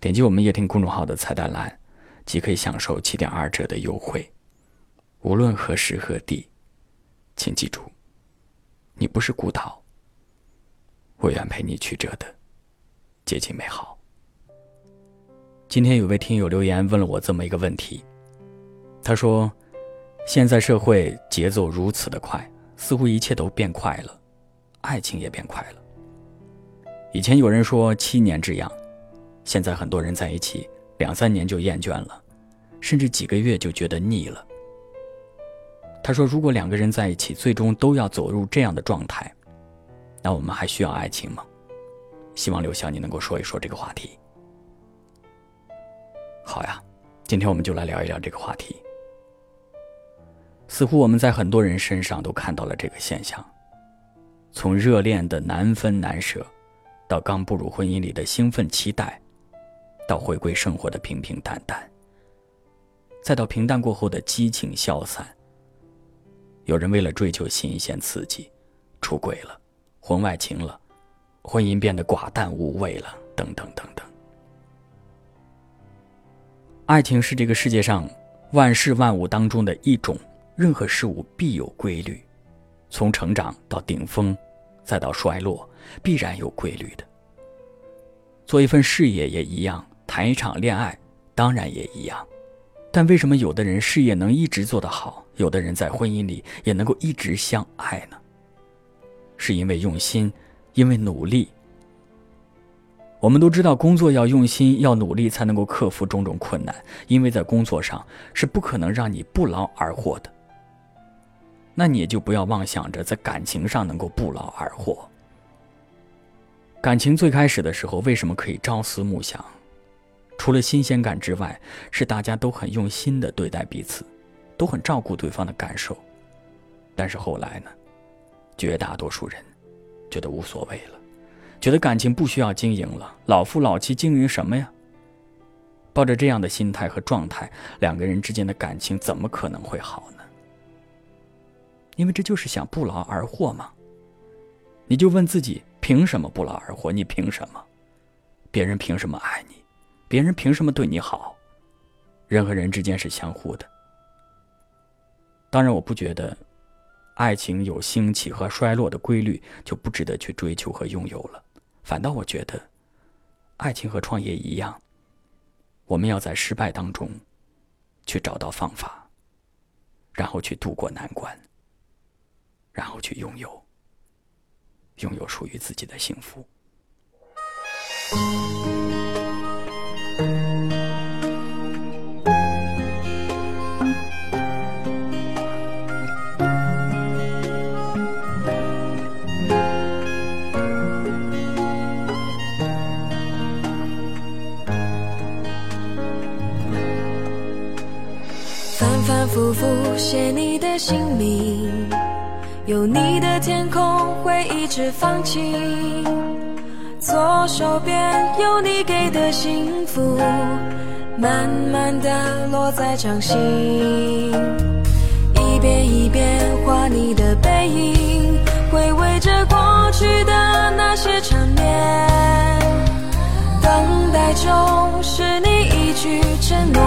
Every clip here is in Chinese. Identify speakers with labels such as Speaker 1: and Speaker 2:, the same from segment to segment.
Speaker 1: 点击我们夜听公众号的菜单栏，即可以享受七点二折的优惠。无论何时何地，请记住，你不是孤岛。我愿陪你曲折的接近美好。今天有位听友留言问了我这么一个问题，他说：“现在社会节奏如此的快，似乎一切都变快了，爱情也变快了。以前有人说七年之痒。”现在很多人在一起两三年就厌倦了，甚至几个月就觉得腻了。他说：“如果两个人在一起最终都要走入这样的状态，那我们还需要爱情吗？”希望刘翔你能够说一说这个话题。好呀，今天我们就来聊一聊这个话题。似乎我们在很多人身上都看到了这个现象：从热恋的难分难舍，到刚步入婚姻里的兴奋期待。到回归生活的平平淡淡，再到平淡过后的激情消散。有人为了追求新鲜刺激，出轨了，婚外情了，婚姻变得寡淡无味了，等等等等。爱情是这个世界上万事万物当中的一种，任何事物必有规律，从成长到顶峰，再到衰落，必然有规律的。做一份事业也一样。谈一场恋爱，当然也一样，但为什么有的人事业能一直做得好，有的人在婚姻里也能够一直相爱呢？是因为用心，因为努力。我们都知道，工作要用心，要努力，才能够克服种种困难，因为在工作上是不可能让你不劳而获的。那你也就不要妄想着在感情上能够不劳而获。感情最开始的时候，为什么可以朝思暮想？除了新鲜感之外，是大家都很用心的对待彼此，都很照顾对方的感受。但是后来呢，绝大多数人觉得无所谓了，觉得感情不需要经营了，老夫老妻经营什么呀？抱着这样的心态和状态，两个人之间的感情怎么可能会好呢？因为这就是想不劳而获嘛。你就问自己，凭什么不劳而获？你凭什么？别人凭什么爱你？别人凭什么对你好？人和人之间是相互的。当然，我不觉得爱情有兴起和衰落的规律就不值得去追求和拥有了。反倒我觉得，爱情和创业一样，我们要在失败当中去找到方法，然后去度过难关，然后去拥有拥有属于自己的幸福。
Speaker 2: 反反复复写你的姓名，有你的天空会一直放晴。左手边有你给的幸福，慢慢的落在掌心。一遍一遍画你的背影，回味着过去的那些缠绵。等待中是你一句承诺。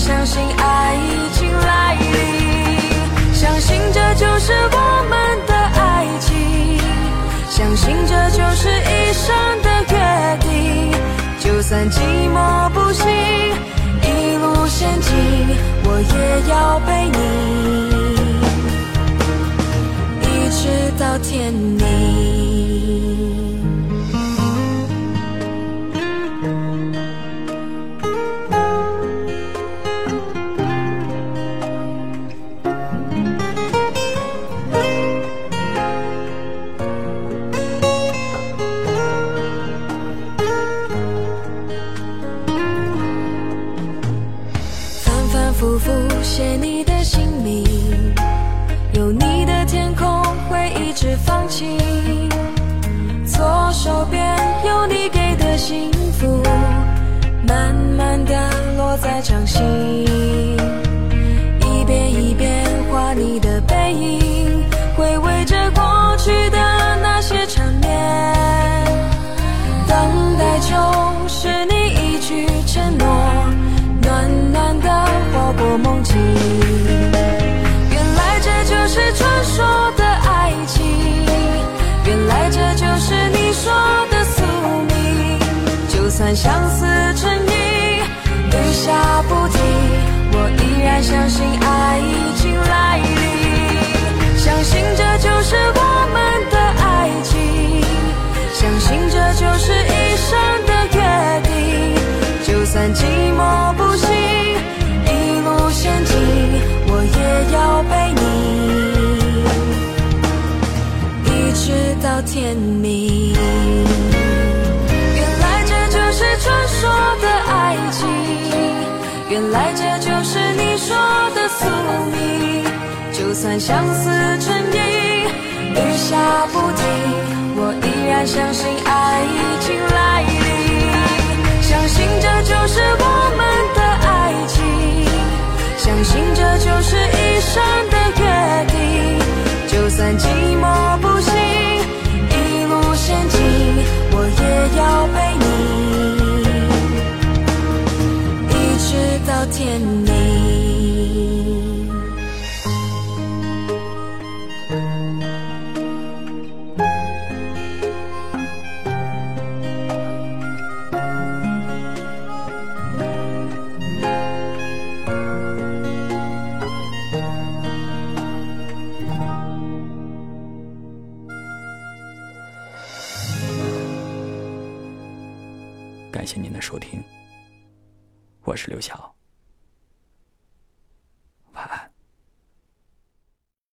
Speaker 2: 相信爱已经来临，相信这就是我们的爱情，相信这就是一生的约定。就算寂寞不行，一路险境，我也要陪你，一直到天明。给你的相思成瘾，雨下不停，我依然相信爱已经来临，相信这就是我们的爱情，相信这就是一生的约定。就算寂寞不行，一路险境，我也要陪你，一直到天明。来这就是你说的宿命。就算相思成瘾，雨下不停，我依然相信爱已经来临，相信这就是我们的爱情，相信这就是一生的约定。就算寂寞不行，一路险境，我也要陪你，直到天明。
Speaker 1: 感谢您的收听，我是刘晓。